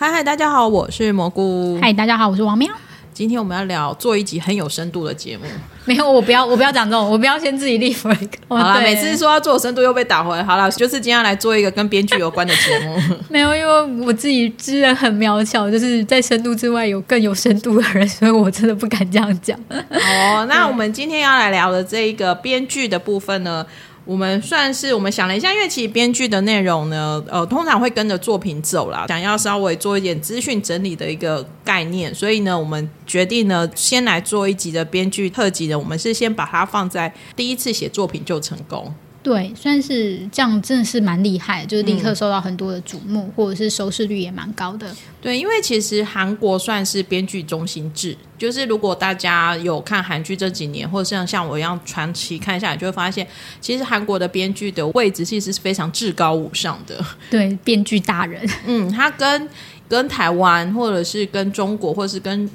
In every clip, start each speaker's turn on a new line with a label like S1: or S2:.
S1: 嗨嗨，大家好，我是蘑菇。
S2: 嗨，大家好，我是王喵。
S1: 今天我们要聊做一集很有深度的节目。
S2: 没有，我不要，我不要讲这种，我不要先自己立 flag。
S1: 好了，每次说要做深度又被打回来。好了，就是今天来做一个跟编剧有关的节目。
S2: 没有，因为我自己知人很渺小，就是在深度之外有更有深度的人，所以我真的不敢这样讲。
S1: 哦，那我们今天要来聊的这一个编剧的部分呢？我们算是我们想了一下，因为其实编剧的内容呢，呃，通常会跟着作品走啦。想要稍微做一点资讯整理的一个概念，所以呢，我们决定呢，先来做一集的编剧特辑呢。我们是先把它放在第一次写作品就成功。
S2: 对，算是这样，真的是蛮厉害，就是立刻受到很多的瞩目，或者是收视率也蛮高的。
S1: 对，因为其实韩国算是编剧中心制，就是如果大家有看韩剧这几年，或者像像我一样传奇看下来，就会发现，其实韩国的编剧的位置其实是非常至高无上的。
S2: 对，编剧大人，
S1: 嗯，他跟跟台湾，或者是跟中国，或者是跟。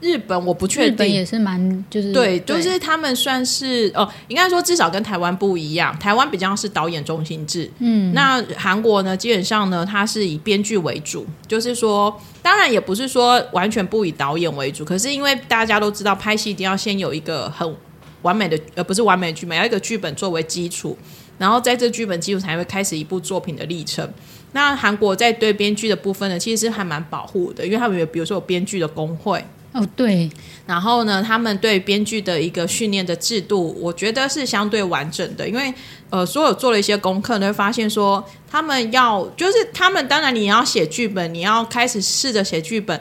S1: 日本我不确定，日
S2: 本也是蛮就是
S1: 对，就是他们算是哦，应该说至少跟台湾不一样，台湾比较是导演中心制，嗯，那韩国呢，基本上呢，它是以编剧为主，就是说，当然也不是说完全不以导演为主，可是因为大家都知道，拍戏一定要先有一个很完美的，呃，不是完美的剧本，要一个剧本作为基础，然后在这剧本基础才会开始一部作品的历程。那韩国在对编剧的部分呢，其实是还蛮保护的，因为他们有比如说有编剧的工会。
S2: 哦，对，
S1: 然后呢，他们对编剧的一个训练的制度，我觉得是相对完整的，因为呃，所有做了一些功课，你会发现说，他们要就是他们当然你要写剧本，你要开始试着写剧本。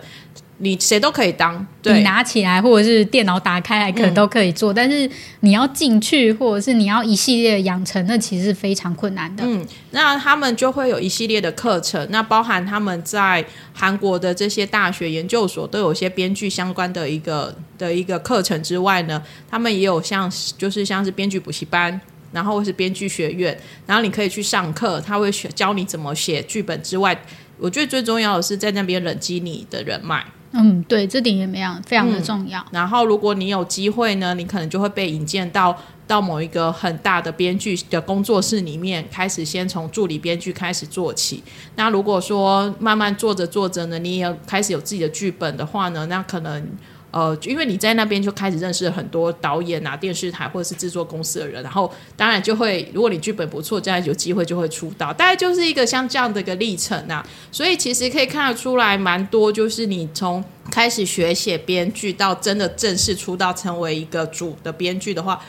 S1: 你谁都可以当，
S2: 你拿起来或者是电脑打开来，可能都可以做。但是你要进去，或者是你要一系列养成，那其实是非常困难的。
S1: 嗯，那他们就会有一系列的课程，那包含他们在韩国的这些大学研究所都有些编剧相关的一个的一个课程之外呢，他们也有像就是像是编剧补习班，然后是编剧学院，然后你可以去上课，他会学教你怎么写剧本之外，我觉得最重要的是在那边累积你的人脉。
S2: 嗯，对，这点也没样，非常的重要。
S1: 然后，如果你有机会呢，你可能就会被引荐到到某一个很大的编剧的工作室里面，开始先从助理编剧开始做起。那如果说慢慢做着做着呢，你也开始有自己的剧本的话呢，那可能。呃，因为你在那边就开始认识很多导演啊、电视台或者是制作公司的人，然后当然就会，如果你剧本不错，这样有机会就会出道，大概就是一个像这样的一个历程啊。所以其实可以看得出来，蛮多就是你从开始学写编剧到真的正式出道成为一个主的编剧的话。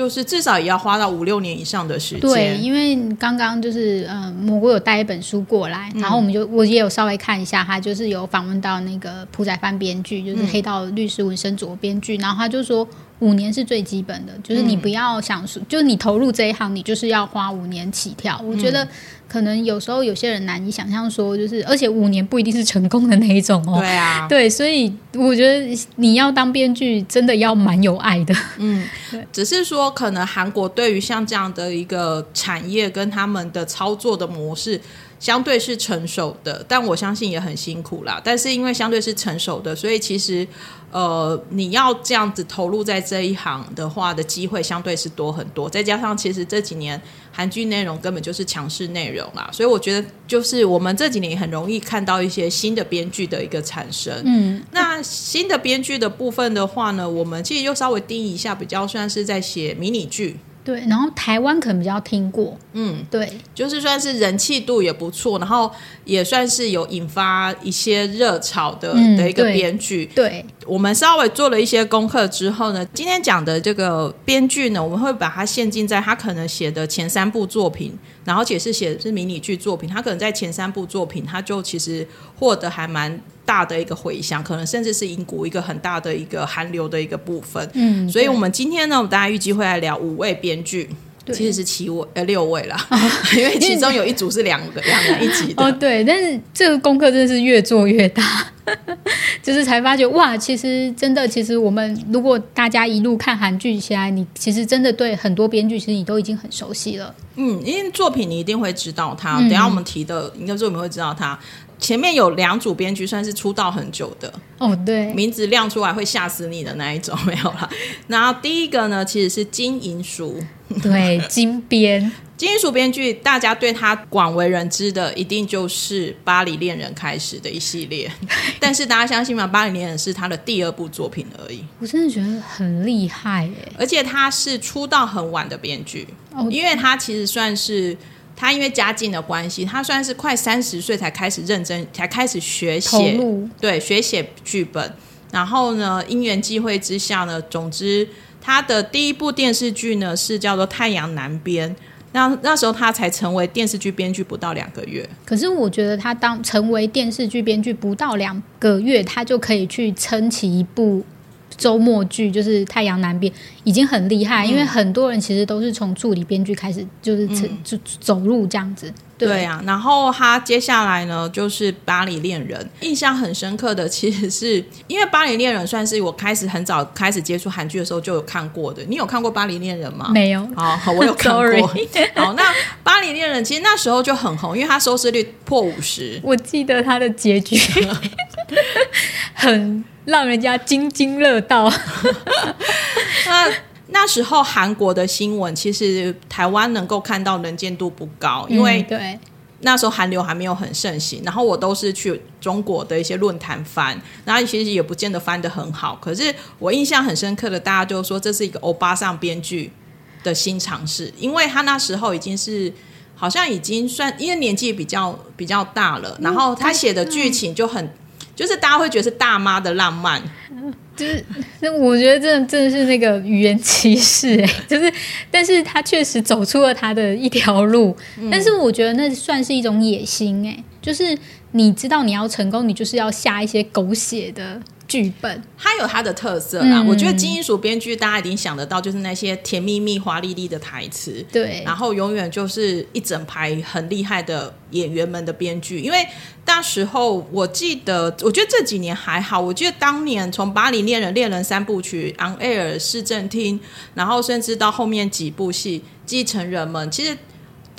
S1: 就是至少也要花到五六年以上的时间。
S2: 对，因为刚刚就是呃，蘑菇有带一本书过来，然后我们就我也有稍微看一下，他就是有访问到那个朴宰范编剧，就是《黑道律师》文生佐编剧，然后他就说。五年是最基本的，就是你不要想说，就是你投入这一行，你就是要花五年起跳。我觉得可能有时候有些人难以想象，说就是而且五年不一定是成功的那一种哦。
S1: 对啊，
S2: 对，所以我觉得你要当编剧，真的要蛮有爱的。
S1: 嗯，对，只是说可能韩国对于像这样的一个产业跟他们的操作的模式。相对是成熟的，但我相信也很辛苦啦。但是因为相对是成熟的，所以其实呃，你要这样子投入在这一行的话，的机会相对是多很多。再加上其实这几年韩剧内容根本就是强势内容啦，所以我觉得就是我们这几年很容易看到一些新的编剧的一个产生。嗯，那新的编剧的部分的话呢，我们其实就稍微定义一下，比较算是在写迷你剧。
S2: 对，然后台湾可能比较听过，嗯，对，
S1: 就是算是人气度也不错，然后也算是有引发一些热潮的的一个编剧。
S2: 对，
S1: 我们稍微做了一些功课之后呢，今天讲的这个编剧呢，我们会把它限定在他可能写的前三部作品，然后且是写的是迷你剧作品，他可能在前三部作品，他就其实获得还蛮。大的一个回响，可能甚至是英国一个很大的一个韩流的一个部分。嗯，所以我们今天呢，我们大家预计会来聊五位编剧，其实是七位呃六位啦，因为其中有一组是两个两人一集的。
S2: 哦，对，但是这个功课真的是越做越大，就是才发觉哇，其实真的，其实我们如果大家一路看韩剧起来，你其实真的对很多编剧，其实你都已经很熟悉了。
S1: 嗯，因为作品你一定会知道他，等下我们提的应该作品会知道他。前面有两组编剧算是出道很久的
S2: 哦，对，
S1: 名字亮出来会吓死你的那一种没有了。然后第一个呢，其实是金银淑，
S2: 对，金编
S1: 金银鼠编剧，大家对他广为人知的，一定就是《巴黎恋人》开始的一系列。但是大家相信吗？《巴黎恋人》是他的第二部作品而已，
S2: 我真的觉得很厉害哎。
S1: 而且他是出道很晚的编剧，
S2: 哦
S1: 因为他其实算是他因为家境的关系，他算是快三十岁才开始认真，才开始学写，对，学写剧本。然后呢，因缘际会之下呢，总之他的第一部电视剧呢是叫做《太阳南边》。那那时候他才成为电视剧编剧不到两个月，
S2: 可是我觉得他当成为电视剧编剧不到两个月，他就可以去撑起一部周末剧，就是《太阳南边》，已经很厉害。因为很多人其实都是从助理编剧开始，就是成就走路这样子。
S1: 对啊，然后他接下来呢，就是《巴黎恋人》，印象很深刻的，其实是因为《巴黎恋人》算是我开始很早开始接触韩剧的时候就有看过的。你有看过《巴黎恋人》吗？
S2: 没有，
S1: 好，好我有看过。好，那《巴黎恋人》其实那时候就很红，因为它收视率破五十。
S2: 我记得它的结局 很让人家津津乐道。
S1: 那那时候韩国的新闻，其实台湾能够看到能见度不高，因为
S2: 嗯对
S1: 那时候韩流还没有很盛行，然后我都是去中国的一些论坛翻，然后其实也不见得翻得很好。可是我印象很深刻的，大家就说这是一个欧巴桑编剧的新尝试，因为他那时候已经是好像已经算，因为年纪比较比较大了，然后他写的剧情就很，就是大家会觉得是大妈的浪漫，
S2: 就是，那我觉得这真的是那个语言歧视哎、就是，但是他确实走出了他的一条路，但是我觉得那算是一种野心哎、就是你知道你要成功，你就是要下一些狗血的剧本，
S1: 它有它的特色啦。
S2: 嗯
S1: 我觉得金银鼠编剧大家一定想得到，就是那些甜蜜蜜、华丽丽的台词，
S2: 对，
S1: 然后永远就是一整排很厉害的演员们的编剧，因为那时候我记得，我觉得这几年还好，我记得当年从《巴黎恋人》《恋人三部曲》《On Air》市政厅，然后甚至到后面几部戏《继承人们》，其实。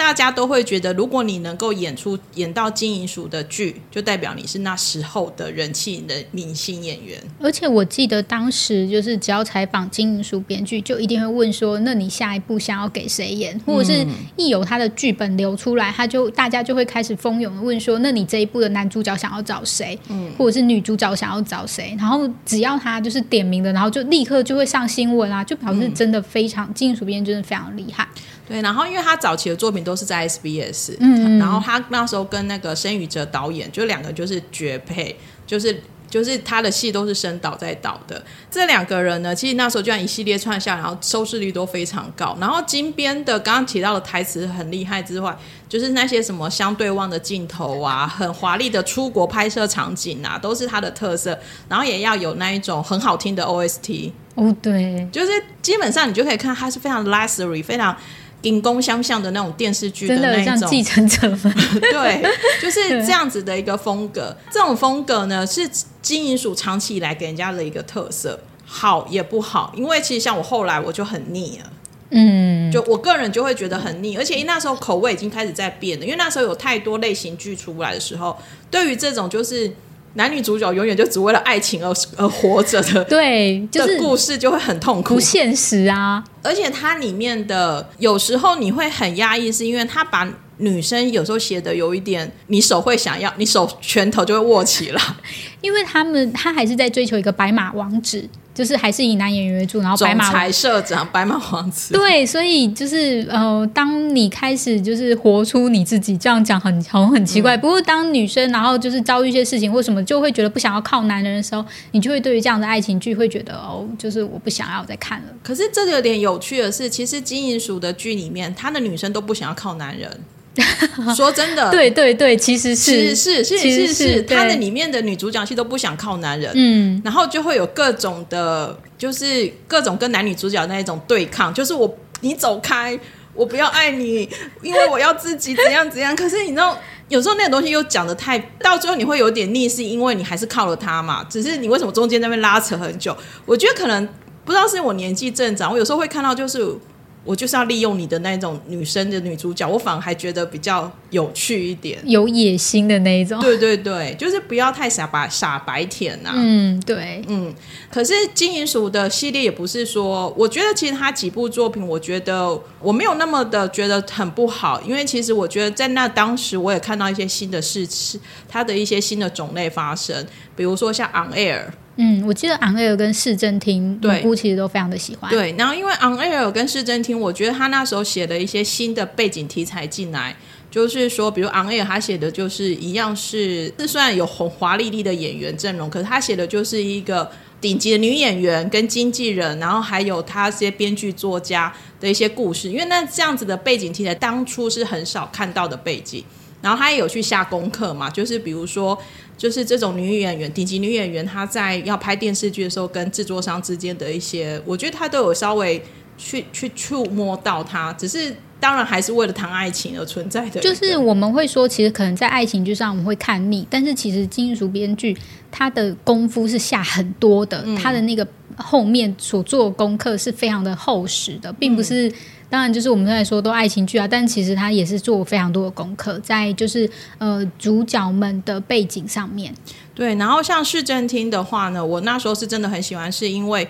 S1: 大家都会觉得，如果你能够演出演到金银鼠的剧，就代表你是那时候的人气的明星演员。
S2: 而且我记得当时就是只要采访金银鼠编剧，就一定会问说：“那你下一步想要给谁演？”或者是一有他的剧本流出来，他就大家就会开始蜂拥的问说：“那你这一部的男主角想要找谁？嗯或者是女主角想要找谁？”然后只要他就是点名的，然后就立刻就会上新闻啊，就表示真的非常、金银鼠编剧真的非常厉害。
S1: 对，然后因为他早期的作品都是在 SBS，
S2: 嗯
S1: 然后他那时候跟那个申宇哲导演，就两个就是绝配，就是就是他的戏都是申导在导的。这两个人呢，其实那时候就像一系列串下，然后收视率都非常高。然后金边的刚刚提到的台词很厉害之外，就是那些什么相对望的镜头啊，很华丽的出国拍摄场景啊，都是他的特色。然后也要有那一种很好听的 OST。
S2: 哦，对，
S1: 就是基本上你就可以看他是非常 luxury、非常顶宫相向的那种电视剧的那一种，
S2: 继承者们，
S1: 对，就是这样子的一个风格。这种风格呢，是金银鼠长期以来给人家的一个特色，好也不好，因为其实像我后来我就很腻了。
S2: 嗯，
S1: 就我个人就会觉得很腻，而且那时候口味已经开始在变了，因为那时候有太多类型剧出来的时候，对于这种就是男女主角永远就只为了爱情而而活着的
S2: 对，就是
S1: 故事，就会很痛苦
S2: 不。现实啊。
S1: 而且它里面的有时候你会很压抑，是因为他把女生有时候写的有一点，你手会想要，你手拳头就会握起来，
S2: 因为他们他还是在追求一个白马王子，就是还是以男演员为主，然后白马王
S1: 总裁社长白马王子。
S2: 对，所以就是呃，当你开始就是活出你自己，这样讲很好像很奇
S1: 嗯
S2: 怪。不过当女生然后就是遭遇一些事情或什么，就会觉得不想要靠男人的时候，你就会对于这样的爱情剧会觉得哦，就是我不想要再看了。
S1: 可是这个有点有趣的是，其实金银鼠的剧里面，他的女生都不想要靠男人。说真的，
S2: 对对对，其实是
S1: 其实是是
S2: 其实
S1: 是他的里面的女主角戏都不想靠男人。
S2: 嗯，
S1: 然后就会有各种的，就是各种跟男女主角那一种对抗，就是我你走开，我不要爱你，因为我要自己怎样怎样。可是你知道，有时候那个东西又讲的太，到最后你会有点腻，是因为你还是靠了他嘛。只是你为什么中间那边拉扯很久？我觉得可能不知道是我年纪正长，我有时候会看到就是。我就是要利用你的那种女生的女主角，我反而还觉得比较有趣一点。
S2: 有野心的那一种。
S1: 对对对，就是不要太傻白傻白甜呐、
S2: 嗯，对，
S1: 嗯，可是金银鼠的系列也不是说，我觉得其实他几部作品，我觉得我没有那么的觉得很不好，因为其实我觉得在那当时我也看到一些新的事情，它的一些新的种类发生，比如说像 On Air，
S2: 嗯，我记得昂 air 跟市政厅
S1: 对
S2: 姑其实都非常的喜欢。
S1: 对，然后因为 On Air 跟市政厅，我觉得他那时候写了一些新的背景题材进来，就是说，比如 On Air 他写的就是一样是，是虽然有红华丽丽的演员阵容，可是他写的就是一个顶级的女演员跟经纪人，然后还有他这些编剧作家的一些故事，因为那这样子的背景题材当初是很少看到的背景。然后他也有去下功课嘛，就是比如说，就是这种女演员、顶级女演员，她在要拍电视剧的时候，跟制作商之间的一些，我觉得她都有稍微去去触摸到她，只是当然还是为了谈爱情而存在的，
S2: 就是我们会说，其实可能在爱情剧上我们会看腻，但是其实金属编剧他的功夫是下很多的，他的那个后面所做的功课是非常的厚实的，并不是。当然，就是我们刚才说都爱情剧啊，但其实他也是做非常多的功课，在就是呃主角们的背景上面。
S1: 对。然后像市政厅的话呢，我那时候是真的很喜欢，是因为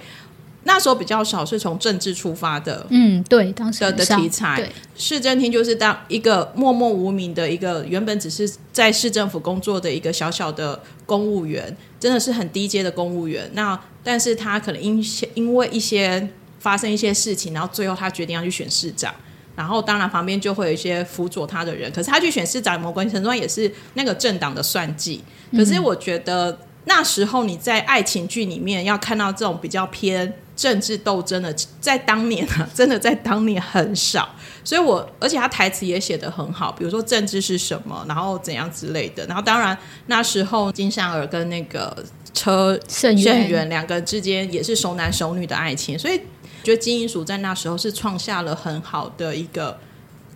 S1: 那时候比较少是从政治出发的，
S2: 嗯，对，当时
S1: 的的题材，市政厅就是当一个默默无名的一个原本只是在市政府工作的一个小小的公务员，真的是很低阶的公务员。那但是他可能因因为一些发生一些事情，然后最后他决定要去选市长。然后，当然旁边就会有一些辅佐他的人，可是他去选市长，某关系程度上也是那个政党的算计。可是我觉得那时候你在爱情剧里面要看到这种比较偏政治斗争的，在当年啊，真的在当年很少。所以我而且他台词也写得很好，比如说政治是什么，然后怎样之类的。然后当然那时候金善儿跟那个车
S2: 盛
S1: 盛
S2: 元
S1: 元两个人之间也是熟男熟女的爱情，所以觉得金银鼠在那时候是创下了很好的一个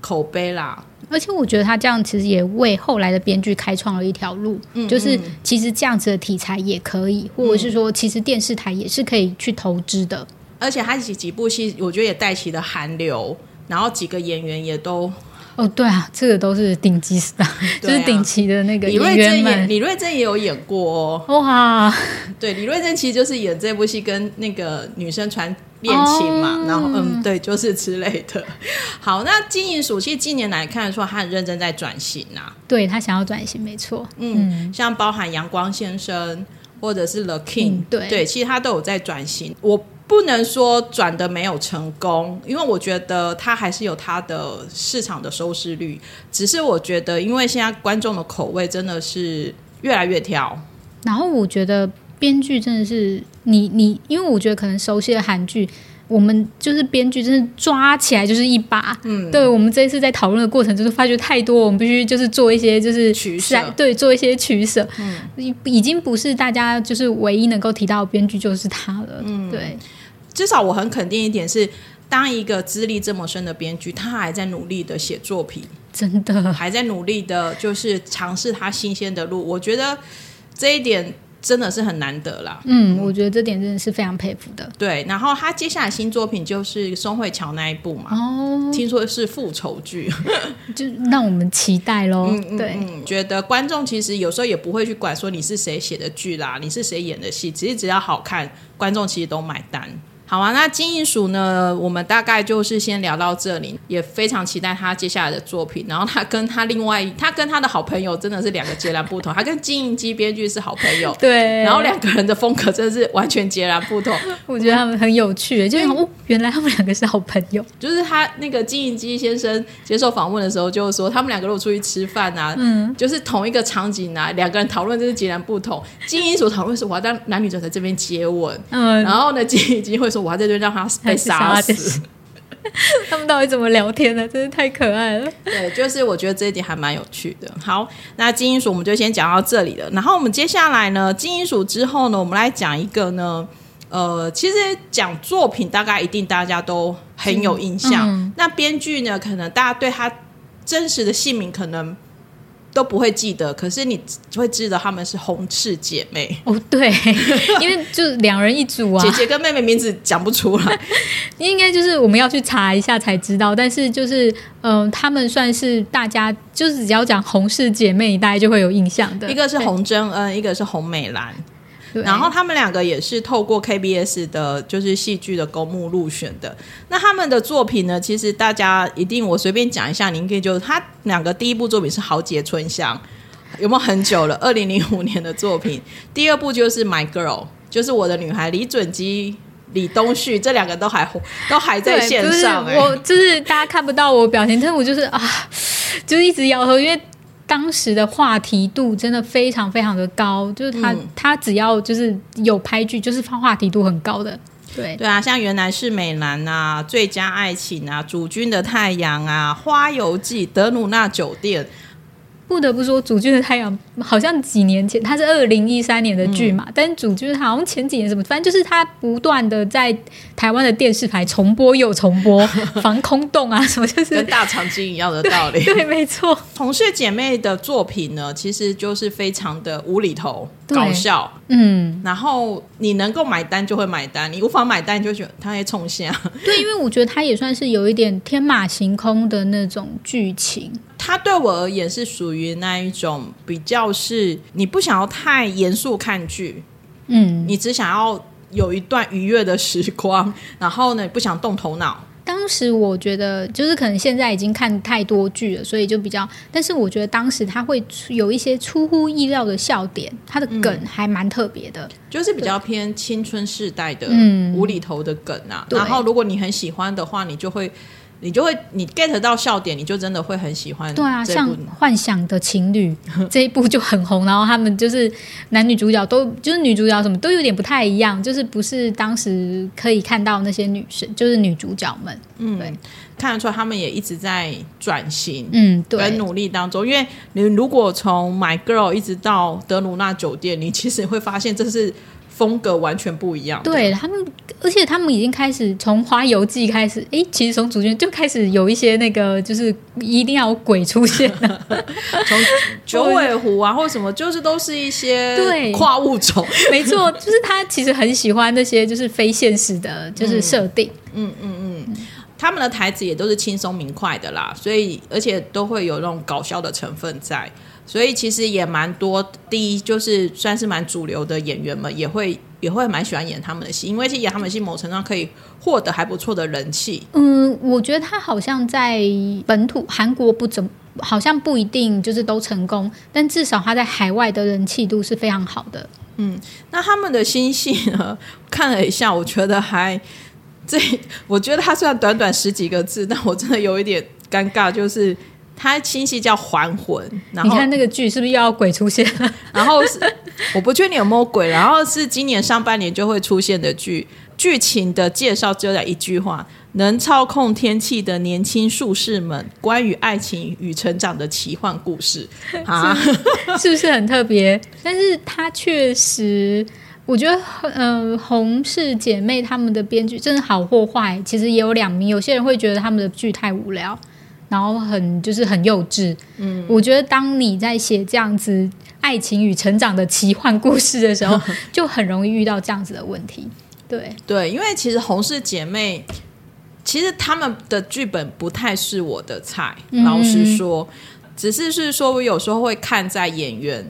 S1: 口碑啦。
S2: 而且我觉得他这样其实也为后来的编剧开创了一条路，
S1: 嗯
S2: 就是其实这样子的题材也可以，或者是说其实电视台也是可以去投资的。
S1: 而且他几几部戏，我觉得也带起了韩流，然后几个演员也都
S2: 哦，对啊，这个都是顶级 star，、就是顶级的那个演
S1: 李瑞珍也。李瑞珍也有演过哦。
S2: 哇，
S1: 对，李瑞珍其实就是演这部戏跟那个女生传恋情嘛，
S2: 哦
S1: 然后嗯，对，就是之类的。好，那金银鼠其实近年来看得出，他很认真在转型啊。
S2: 对他想要转型，没错。
S1: 嗯，像包含阳光先生或者是 The King，、
S2: 嗯对
S1: 对，其实他都有在转型。我不能说转的没有成功，因为我觉得他还是有他的市场的收视率。只是我觉得，因为现在观众的口味真的是越来越挑。
S2: 然后我觉得编剧真的是你你，因为我觉得可能熟悉的韩剧。我们就是编剧，真是抓起来就是一把。嗯，对我们这一次在讨论的过程，就是发觉太多，我们必须就是做一些就是
S1: 取舍
S2: 对，做一些取舍。嗯，已已经不是大家就是唯一能够提到编剧就是他了。嗯，对，
S1: 至少我很肯定一点是，当一个资历这么深的编剧，他还在努力的写作品，
S2: 真的，
S1: 还在努力的，就是尝试他新鲜的路。我觉得这一点真的是很难得啦。
S2: 嗯，我觉得这点真的是非常佩服的。
S1: 对，然后他接下来新作品就是宋慧乔那一部嘛，
S2: 哦，
S1: 听说是复仇剧。
S2: 就让我们期待喽。
S1: 嗯
S2: 对，
S1: 嗯，觉得观众其实有时候也不会去管说你是谁写的剧啦，你是谁演的戏，其实只要好看，观众其实都买单。好啊，那金银鼠呢？我们大概就是先聊到这里，也非常期待他接下来的作品。然后他跟他另外，他跟他的好朋友真的是两个截然不同。他跟金银姬编剧是好朋友，
S2: 对，
S1: 然后两个人的风格真的是完全截然不同。
S2: 我觉得他们很有趣，就是哦，原来他们两个是好朋友。
S1: 就是他那个金银姬先生接受访问的时候，就是说他们两个如果出去吃饭啊，嗯，就是同一个场景啊，两个人讨论真是截然不同。金银鼠讨论是我要当男女主在这边接吻，
S2: 嗯，
S1: 然后呢，金银姬会说我要在这边让他被杀死。
S2: 他们到底怎么聊天呢？真是太可爱了。
S1: 对，就是我觉得这一点还蛮有趣的。好，那金银鼠我们就先讲到这里了。然后我们接下来呢，金银鼠之后呢，我们来讲一个呢，呃，其实讲作品大概一定大家都很有印象。
S2: 嗯
S1: 那编剧呢，可能大家对他真实的姓名可能都不会记得，可是你会知道她们是洪氏姐妹。
S2: 哦，对，因为就两人一组啊，
S1: 姐姐跟妹妹名字讲不出来，
S2: 应该就是我们要去查一下才知道。但是就是，嗯、她们算是大家就是只要讲洪氏姐妹，大家就会有印象的。
S1: 一个是
S2: 对，
S1: 洪真恩，一个是洪美兰。
S2: 对
S1: 然后他们两个也是透过 KBS 的，就是戏剧的公募入选的。那他们的作品呢，其实大家一定我随便讲一下，您可以就他两个第一部作品是《豪杰春香》，有没有很久了？二零零五年的作品。第二部就是《My Girl》，就是我的女孩，李准基、李东旭这两个都还都还在线上、
S2: 就是
S1: 哎
S2: 我就是大家看不到我表情，但是我就是啊，就是一直摇头，因为。当时的话题度真的非常非常的高，就是他、
S1: 嗯
S2: 他只要就是有拍剧，就是话题度很高的。对，
S1: 对啊，像原来是美男啊，《最佳爱情》啊，《主君的太阳》啊，《花游记》、德鲁纳酒店。
S2: 不得不说，《主君的太阳》好像几年前，它是二零一三年的剧嘛，但《主君好像前几年什么，反正就是它不断的在台湾的电视台重播又重播，防空洞啊什么，就是
S1: 跟大长今一样的道理。
S2: 对，没错，
S1: 同事姐妹的作品呢，其实就是非常的无厘头、
S2: 对
S1: 搞笑，
S2: 嗯，
S1: 然后你能够买单就会买单，你无法买单你就觉得他在冲下。
S2: 对，因为我觉得他也算是有一点天马行空的那种剧情，
S1: 它对我而言是属于那一种比较是你不想要太严肃看剧，
S2: 嗯，
S1: 你只想要有一段愉悦的时光，然后呢不想动头脑。
S2: 当时我觉得，就是可能现在已经看太多剧了，所以就比较。但是我觉得当时他会出有一些出乎意料的笑点，他的梗还蛮特别的。
S1: 就是比较偏青春世代的
S2: 嗯
S1: 无厘头的梗啊。然后如果你很喜欢的话，你就会。你就会你 get 到笑点，你就真的会很喜欢。
S2: 对啊，像《幻想的情侣》这一部就很红，然后他们就是男女主角都就是女主角什么都有点不太一样，就是不是当时可以看到那些女生，就是女主角们。
S1: 嗯
S2: 对，
S1: 看得出来他们也一直在转型。
S2: 嗯，对
S1: 跟，努力当中，因为你如果从 My Girl 一直到德鲁纳酒店，你其实会发现这是风格完全不一样的。
S2: 对他们，而且他们已经开始从《花游记》开始，诶，其实从主角就开始有一些那个，就是一定要有鬼出现了。
S1: 从九尾狐啊，或什么，就是都是一些
S2: 对
S1: 跨物种。
S2: 没错，就是他其实很喜欢那些就是非现实的，就是设定。
S1: 嗯嗯嗯他们的台词也都是轻松明快的啦，所以而且都会有那种搞笑的成分在，所以其实也蛮多。第一就是算是蛮主流的演员们也会也会蛮喜欢演他们的戏，因为其实演他们的戏某程度上可以获得还不错的人气。
S2: 嗯，我觉得他好像在本土韩国不怎么，好像不一定就是都成功，但至少他在海外的人气度是非常好的。
S1: 嗯那他们的新戏呢，看了一下，我觉得还这，我觉得他虽然短短十几个字，但我真的有一点尴尬，就是它新戏叫《还魂》，然后
S2: 你看那个剧是不是又要鬼出现了？
S1: 然后是我不确定有没有鬼，然后是今年上半年就会出现的剧。剧情的介绍只有在一句话：能操控天气的年轻术士们，关于爱情与成长的奇幻故事 啊！
S2: 是不是很特别？但是它确实，我觉得，呃，洪氏姐妹他们的编剧真的好或坏，其实也有两名。有些人会觉得他们的剧太无聊，然后很就是很幼稚。嗯，我觉得当你在写这样子爱情与成长的奇幻故事的时候，就很容易遇到这样子的问题。对，
S1: 对，因为其实红氏姐妹，其实他们的剧本不太是我的菜，
S2: 嗯
S1: 老实说，只是是说我有时候会看在演员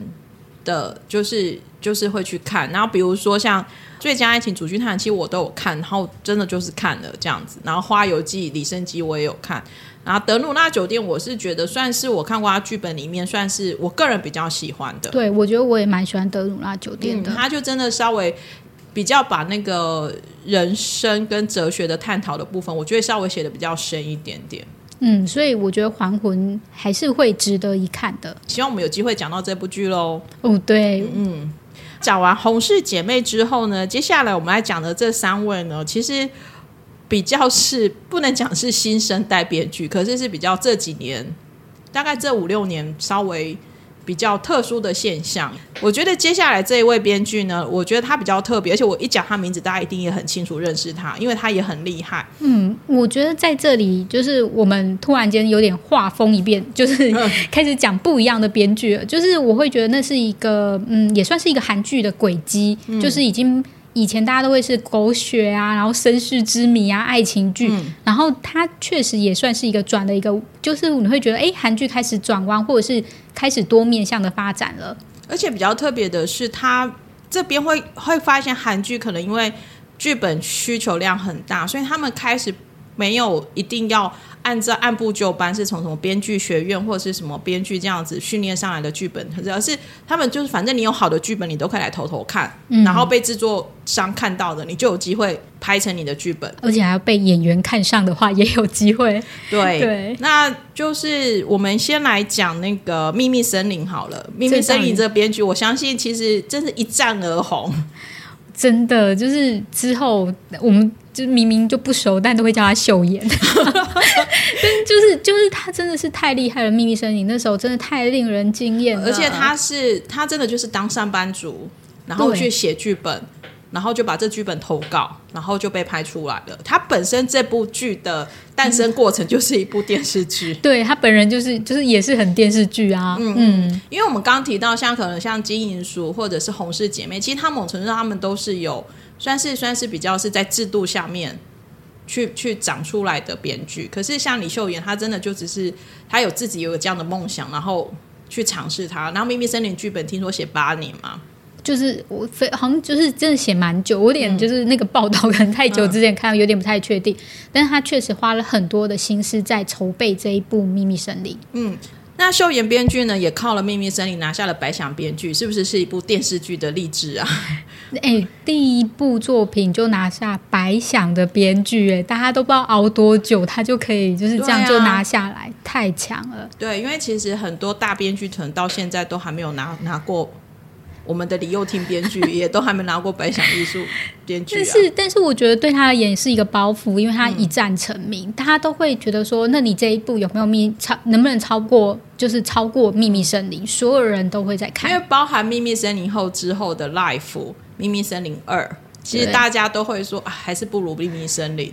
S1: 的，就是就是会去看，然后比如说像。最佳爱情主剧探，其实我都有看，然后真的就是看了这样子。然后《花游记》李生基我也有看，然后德鲁纳酒店我是觉得算是我看过他剧本里面算是我个人比较喜欢的。
S2: 对我觉得我也蛮喜欢德鲁纳酒店
S1: 嗯，
S2: 的。
S1: 他就真的稍微比较把那个人生跟哲学的探讨的部分，我觉得稍微写的比较深一点点。
S2: 嗯，所以我觉得《还魂》还是会值得一看的。
S1: 希望我们有机会讲到这部剧喽。
S2: 哦，对，
S1: 讲完洪氏姐妹之后呢，接下来我们来讲的这三位呢，其实比较是不能讲是新生代编剧，可是是比较这几年，大概这五六年稍微比较特殊的现象。我觉得接下来这一位编剧呢，我觉得他比较特别，而且我一讲他名字，大家一定也很清楚认识他，因为他也很厉害。
S2: 嗯，我觉得在这里就是我们突然间有点画风一变，就是 开始讲不一样的编剧了。就是我会觉得那是一个，嗯，也算是一个韩剧的轨迹，就是已经。以前大家都会是狗血啊，然后身世之谜啊，爱情剧，然后它确实也算是一个转的一个，就是你会觉得，哎，韩剧开始转弯，或者是开始多面向的发展了。
S1: 而且比较特别的是，它这边会会发现韩剧可能因为剧本需求量很大，所以他们开始没有一定要。按照按部就班，是从什么编剧学院或者是什么编剧这样子训练上来的剧本，而是他们就是反正你有好的剧本，你都可以来投投看，然后被制作商看到的，你就有机会拍成你的剧本，
S2: 而且还要被演员看上的话，也有机会。
S1: 对
S2: 对，
S1: 那就是我们先来讲那个《秘密森林》好了，《秘密森林》这编剧，我相信其实真是一战而红，
S2: 真的就是之后我们。就明明就不熟，但都会叫他秀妍。真。就是就是他真的是太厉害了，《秘密森林》那时候真的太令人惊艳了。
S1: 而且他是他真的就是当上班族，然后去写剧本，然后就把这剧本投稿，然后就被拍出来了。他本身这部剧的诞生过程就是一部电视剧，
S2: 对他本人就是就是也是很电视剧啊。嗯嗯，
S1: 因为我们刚刚提到像可能像金银淑或者是洪氏姐妹，其实他某程度上他们都是有。算是算是比较是在制度下面去去长出来的编剧，可是像李秀妍，她真的就只是她有自己有这样的梦想，然后去尝试它。然后《秘密森林》剧本听说写八年嘛，
S2: 就是我非好像就是真的写蛮久，我有点就是那个报道可能太久之前看，有点不太确定。但是他确实花了很多的心思在筹备这一部《秘密森林》。
S1: 嗯。那秀妍编剧呢，也靠了《秘密森林》拿下了白想编剧，是不是是一部电视剧的励志啊？
S2: 哎，第一部作品就拿下白想的编剧，哎，大家都不知道熬多久，他就可以就是这样就拿下来，太强了。
S1: 对，因为其实很多大编剧可能到现在都还没有拿拿过。我们的李幼廷编剧也都还没拿过百想艺术 编剧，
S2: 但是但是我觉得对他而言是一个包袱，因为他一战成名，大家都会觉得说，那你这一部有没有秘超，能不能超过，就是超过秘密森林，所有人都会在看，
S1: 因为包含秘密森林后之后的 Life 秘密森林二，其实大家都会说，还是不如秘密森林。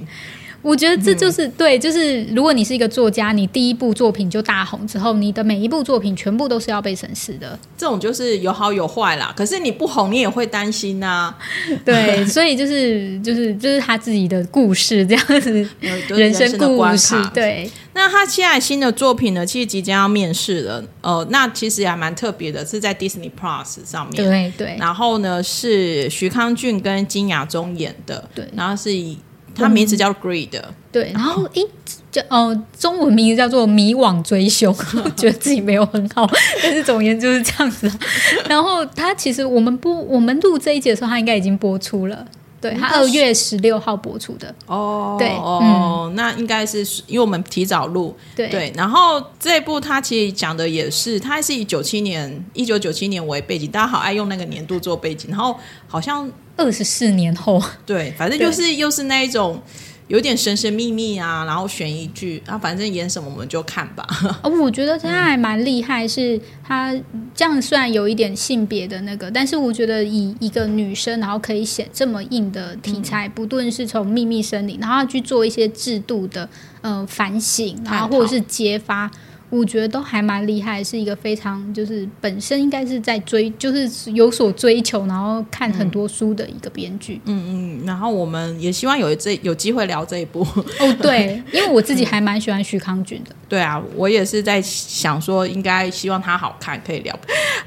S2: 我觉得这就是对，就是如果你是一个作家，你第一部作品就大红之后，你的每一部作品全部都是要被审视的。
S1: 这种就是有好有坏啦。可是你不红，你也会担心呐。
S2: 对，所以就是就是就是他自己的故事这样子，人生故事。对。
S1: 那他现在新的作品呢，其实即将要面世了。呃，那其实也蛮特别的，是在 Disney Plus 上面。
S2: 对对。
S1: 然后呢，是徐康俊跟金雅中演的。
S2: 对。
S1: 然后是以。他名字叫 Greed，
S2: 对，然后诶，叫哦，中文名字叫做迷惘追凶，觉得自己没有很好，但是总而言之就是这样子。然后他其实我们播我们录这一节的时候，他应该已经播出了。对他二月十六号播出的
S1: 哦，
S2: 对
S1: 哦，那应该是因为我们提早录，
S2: 对
S1: 对。然后这部他其实讲的也是，他是以九七年一九九七年为背景，大家好爱用那个年度做背景，然后好像
S2: 二十四年后，
S1: 对，反正就是又是那一种。有点神神秘秘啊，然后悬疑剧啊，反正演什么我们就看吧。
S2: 哦，我觉得他还蛮厉害，是他这样虽然有一点性别的那个，但是我觉得以一个女生，然后可以写这么硬的题材，不论是从秘密森林，然后去做一些制度的呃反省，然后或者是揭发。我觉得都还蛮厉害，是一个非常就是本身应该是在追，就是有所追求，然后看很多书的一个编剧。
S1: 嗯嗯，然后我们也希望有这有机会聊这一部。
S2: 哦，对，因为我自己还蛮喜欢徐康俊的。
S1: 对啊，我也是在想说，应该希望他好看，可以聊。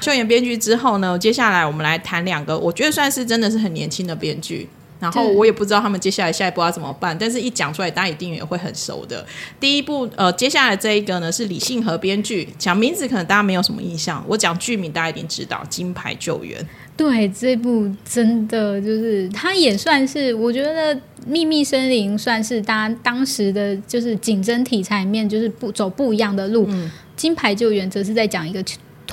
S1: 秀妍编剧之后呢，接下来我们来谈两个，我觉得算是真的是很年轻的编剧。然后我也不知道他们接下来下一步要怎么办，但是一讲出来，大家一定也会很熟的。第一部，呃，接下来这一个呢是李信和编剧，讲名字可能大家没有什么印象，我讲剧名大家一定知道，《金牌救援》。
S2: 对，这部真的就是它也算是，我觉得《秘密森林》算是大家当时的就是竞争题材里面就是不走不一样的路，《金牌救援》则是在讲一个。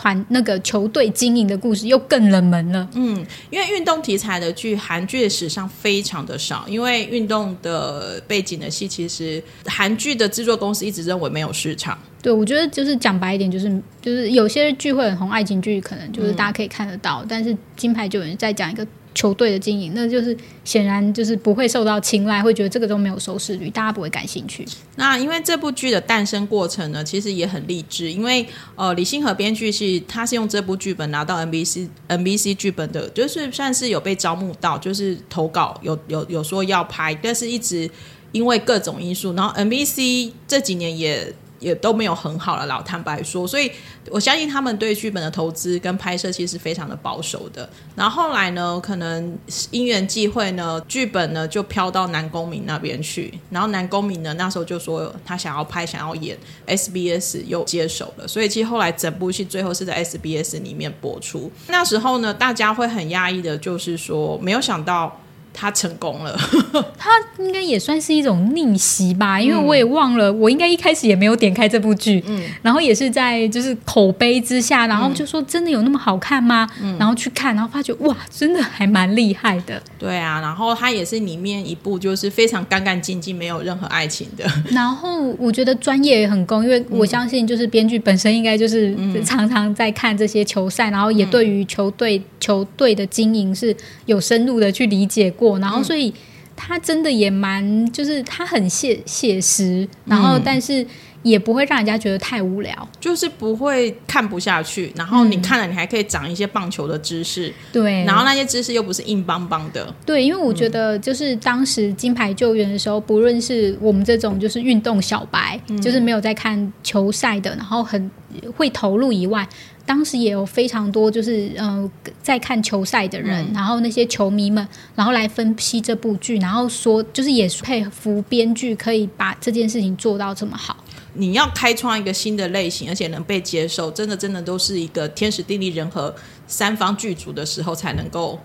S2: 团那个球队经营的故事又更冷门了。
S1: 嗯，因为运动题材的剧，韩剧的史上非常的少。因为运动的背景的戏，其实韩剧的制作公司一直认为没有市场。
S2: 对，我觉得就是讲白一点，就是就是有些剧会很红，爱情剧可能就是大家可以看得到，但是金牌就有人在讲一个。球队的经营，那就是显然就是不会受到青睐，会觉得这个都没有收视率，大家不会感兴趣。
S1: 那因为这部剧的诞生过程呢，其实也很励志，因为呃，李星河编剧是他是用这部剧本拿到 NBC NBC 剧本的，就是算是有被招募到，就是投稿有有有说要拍，但是一直因为各种因素，然后 NBC 这几年也。也都没有很好了，老坦白说，所以我相信他们对剧本的投资跟拍摄其实非常的保守的。然后后来呢，可能因缘际会呢，剧本呢就飘到南宫明那边去。然后南宫明呢那时候就说他想要拍，想要演，SBS 又接手了。所以其实后来整部戏最后是在 SBS 里面播出。那时候呢，大家会很压抑的，就是说没有想到。他成功了，
S2: 他应该也算是一种逆袭吧，因为我也忘了，我应该一开始也没有点开这部剧，嗯，然后也是在就是口碑之下，然后就说真的有那么好看吗？嗯，然后去看，然后发觉哇，真的还蛮厉害的。
S1: 对啊，然后他也是里面一部就是非常干干净净，没有任何爱情的。
S2: 然后我觉得专业也很高，因为我相信就是编剧本身应该就是常常在看这些球赛，然后也对于球队球队的经营是有深入的去理解。过，然后所以他真的也蛮，就是他很写写实，然后但是也不会让人家觉得太无聊，
S1: 就是不会看不下去。然后你看了，你还可以长一些棒球的知识，
S2: 对。
S1: 然后那些知识又不是硬邦邦的，
S2: 对。因为我觉得，就是当时金牌救援的时候，不论是我们这种就是运动小白，就是没有在看球赛的，然后很会投入以外。当时也有非常多就是呃在看球赛的人，然后那些球迷们，然后来分析这部剧，然后说就是也佩服编剧可以把这件事情做到这么好。
S1: 你要开创一个新的类型，而且能被接受，真的真的都是一个天时地利人和三方剧组的时候才能够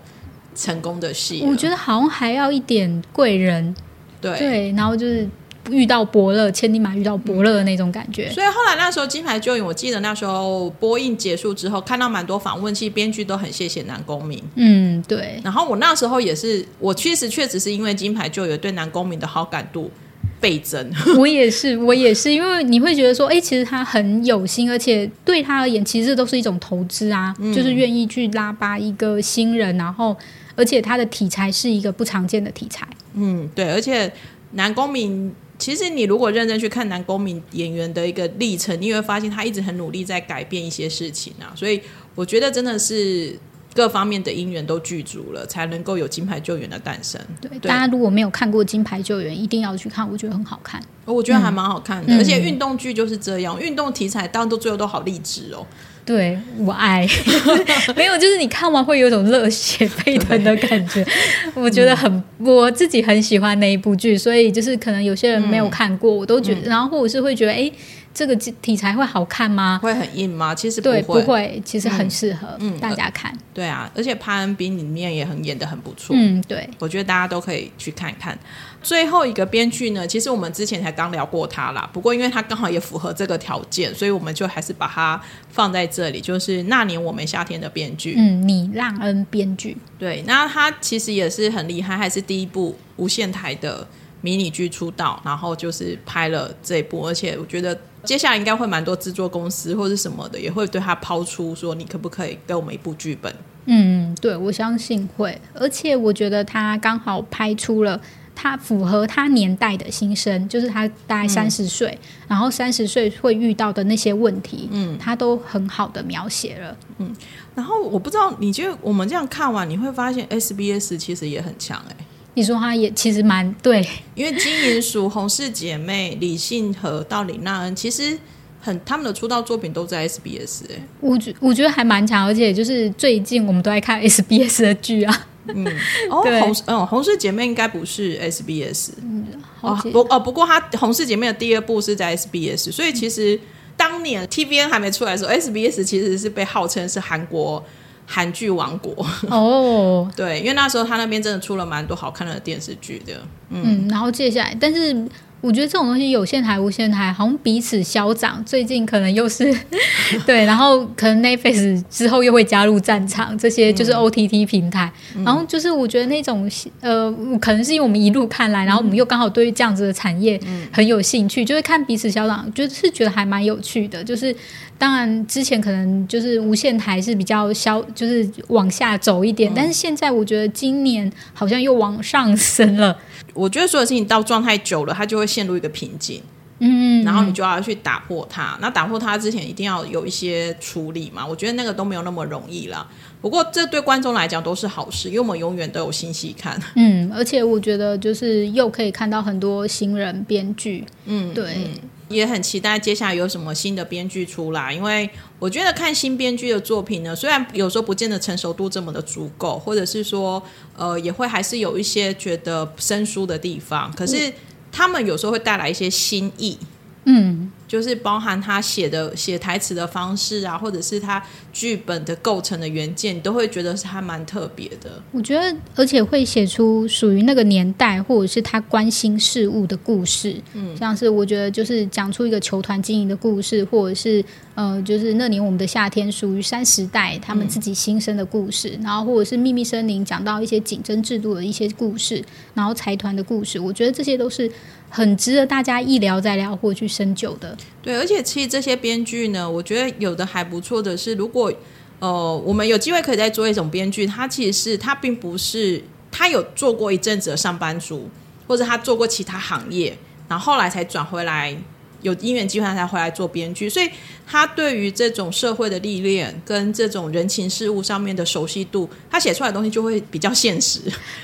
S1: 成功的戏。
S2: 我觉得好像还要一点贵人，
S1: 对
S2: 对，然后就是。遇到伯乐，千里马遇到伯乐的那种感觉。
S1: 所以后来那时候金牌救援，我记得那时候播映结束之后，看到蛮多访问，其实编剧都很谢谢南宫明。
S2: 嗯，对。
S1: 然后我那时候也是，我确实确实是因为金牌救援对南宫明的好感度倍增。
S2: 我也是，我也是，因为你会觉得说，哎，其实他很有心，而且对他而言，其实都是一种投资啊，就是愿意去拉拔一个新人，然后而且他的题材是一个不常见的题材。
S1: 嗯，对，而且男公民。其实你如果认真去看男公民演员的一个历程，你会发现他一直很努力在改变一些事情啊。所以我觉得真的是各方面的因缘都具足了，才能够有金牌救援的诞生。
S2: 对，大家如果没有看过金牌救援，一定要去看，我觉得很好看。
S1: 我觉得还蛮好看的，而且运动剧就是这样，运动题材当然都最后都好励志哦。
S2: 对我爱，没有，就是你看完会有种热血沸腾的感觉。我觉得很，我自己很喜欢那一部剧，所以就是可能有些人没有看过，我都觉得，然后或者是会觉得，哎，这个题材会好看吗？
S1: 会很硬吗？其实
S2: 对，
S1: 不
S2: 会，其实很适合大家看。
S1: 对啊，而且潘恩斌里面也很演的很不错。
S2: 嗯，对，
S1: 我觉得大家都可以去看看。最后一个编剧呢，其实我们之前才刚聊过他啦。不过因为他刚好也符合这个条件，所以我们就还是把它放在这里。就是那年我们夏天的编剧，
S2: 嗯，米让恩编剧。
S1: 对，那他其实也是很厉害，还是第一部无线台的迷你剧出道，然后就是拍了这一部。而且我觉得接下来应该会蛮多制作公司或者什么的，也会对他抛出说，你可不可以给我们一部剧本？
S2: 嗯，对，我相信会。而且我觉得他刚好拍出了。他符合他年代的心声，就是他大概三十岁，然后三十岁会遇到的那些问题，嗯，他都很好的描写了，
S1: 嗯。然后我不知道，你就我们这样看完，你会发现 SBS 其实也很强哎。
S2: 你说他也其实蛮对，
S1: 因为金银鼠、洪氏姐妹、李信和到李娜恩，其实很他们的出道作品都在 SBS 哎。
S2: 我觉我觉得还蛮强，而且就是最近我们都在看 SBS 的剧啊。
S1: 嗯，哦，红嗯，红氏姐妹应该不是 SBS，嗯哦不哦，不过她红氏姐妹的第二部是在 SBS，所以其实当年 TVN 还没出来的时候，SBS 其实是被号称是韩国韩剧王国。
S2: 哦，
S1: 对，因为那时候他那边真的出了蛮多好看的电视剧的，
S2: 嗯，然后接下来，但是我觉得这种东西有线台、无线台好像彼此消长，最近可能又是 对，然后可能 Netflix 之后又会加入战场，这些就是 OTT 平台。然后就是我觉得那种呃，可能是因为我们一路看来，然后我们又刚好对于这样子的产业很有兴趣，就是看彼此消长，就是觉得还蛮有趣的。就是当然之前可能就是无线台是比较消，就是往下走一点，但是现在我觉得今年好像又往上升了。
S1: 我觉得所有事情到状态久了，它就会陷入一个瓶颈，嗯，然后你就要去打破它。那打破它之前，一定要有一些处理嘛。我觉得那个都没有那么容易啦。不过这对观众来讲都是好事，因为我们永远都有新戏看。
S2: 嗯，而且我觉得就是又可以看到很多新人编剧，嗯，对。
S1: 也很期待接下来有什么新的编剧出来，因为我觉得看新编剧的作品呢，虽然有时候不见得成熟度这么的足够，或者是说，呃，也会还是有一些觉得生疏的地方，可是他们有时候会带来一些新意，嗯。就是包含他写的写台词的方式啊，或者是他剧本的构成的原件，你都会觉得是还蛮特别的。
S2: 我觉得，而且会写出属于那个年代，或者是他关心事物的故事。嗯，像是我觉得就是讲出一个球团经营的故事，或者是呃，就是那年我们的夏天属于三时代他们自己新生的故事，然后或者是秘密森林讲到一些竞争制度的一些故事，然后财团的故事，我觉得这些都是。很值得大家一聊再聊或去深究的。
S1: 对，而且其实这些编剧呢，我觉得有的还不错的是，如果呃我们有机会可以再做一种编剧，他其实是他并不是他有做过一阵子的上班族，或者他做过其他行业，然后后来才转回来。有因缘机会，他才回来做编剧，所以他对于这种社会的历练跟这种人情事物上面的熟悉度，他写出来的东西就会比较现实。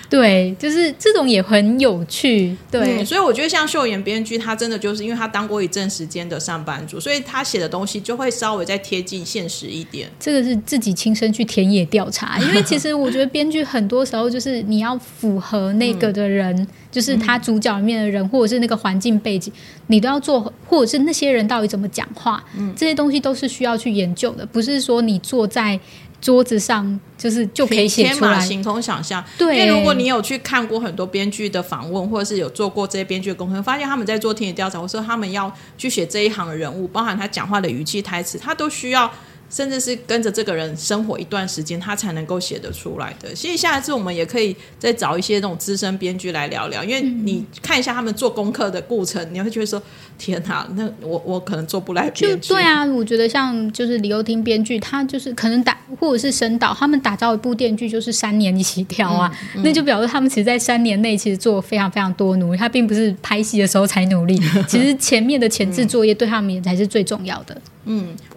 S2: 对，就是这种也很有趣。对，
S1: 所以我觉得像秀妍编剧，他真的就是因为他当过一阵时间的上班族，所以他写的东西就会稍微再贴近现实一点。
S2: 这个是自己亲身去田野调查，因为其实我觉得编剧很多时候就是你要符合那个的人。就是他主角里面的人，或者是那个环境背景，你都要做，或者是那些人到底怎么讲话，这些东西都是需要去研究的。不是说你坐在桌子上就是就可以写出来，
S1: 凭空想象。
S2: 对，
S1: 因为如果你有去看过很多编剧的访问，或者是有做过这些编剧的功课，发现他们在做田野调查，或者说他们要去写这一行的人物，包含他讲话的语气、台词，他都需要。甚至是跟着这个人生活一段时间，他才能够写得出来的。所以下一次我们也可以再找一些那种资深编剧来聊聊，因为你看一下他们做功课的过程，你会觉得说：天哪，那我我可能做不来编
S2: 剧。对啊，我觉得像就是李幼听编剧，他就是可能打或者是深导，他们打造一部电剧就是三年起跳啊，那就表示他们其实，在三年内其实做非常非常多努力，他并不是拍戏的时候才努力，其实前面的前置作业对他们也才是最重要的。
S1: 嗯，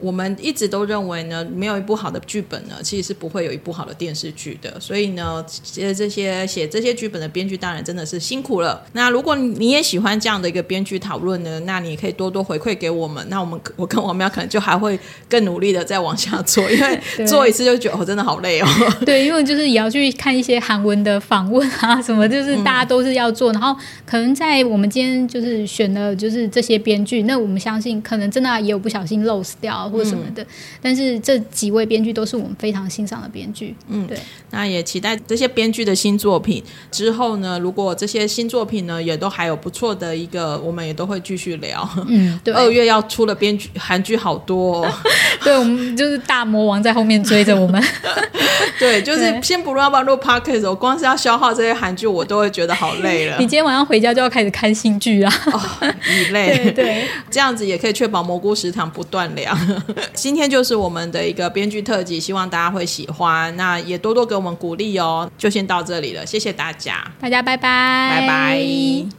S1: 我们一直都认为呢，没有一部好的剧本呢，其实是不会有一部好的电视剧的。所以呢，其实这些写这些剧本的编剧当然真的是辛苦了。那如果你也喜欢这样的一个编剧讨论呢，那你可以多多回馈给我们。那我们我跟王喵可能就还会更努力的再往下做，因为 做一次就觉得哦，真的好累哦。
S2: 对，因为就是也要去看一些韩文的访问啊，什么就是大家都是要做。然后可能在我们今天就是选的就是这些编剧，那我们相信可能真的也有不小心漏。掉或者什么的，但是这几位编剧都是我们非常欣赏的编剧。嗯，对。
S1: 那也期待这些编剧的新作品之后呢，如果这些新作品呢也都还有不错的一个，我们也都会继续聊。嗯，对。二月要出的编剧韩剧好多，哦
S2: 对我们就是大魔王在后面追着我们。
S1: 对，就是先不论要不要录 podcast，我光是要消耗这些韩剧，我都会觉得好累了。
S2: 你今天晚上回家就要开始看新剧啊，哦
S1: 你累。
S2: 对，
S1: 这样子也可以确保蘑菇食堂不断粮。今天就是我们的一个编剧特辑，希望大家会喜欢。那也多多给我们鼓励哦。就先到这里了，谢谢大家，
S2: 大家拜拜，
S1: 拜拜。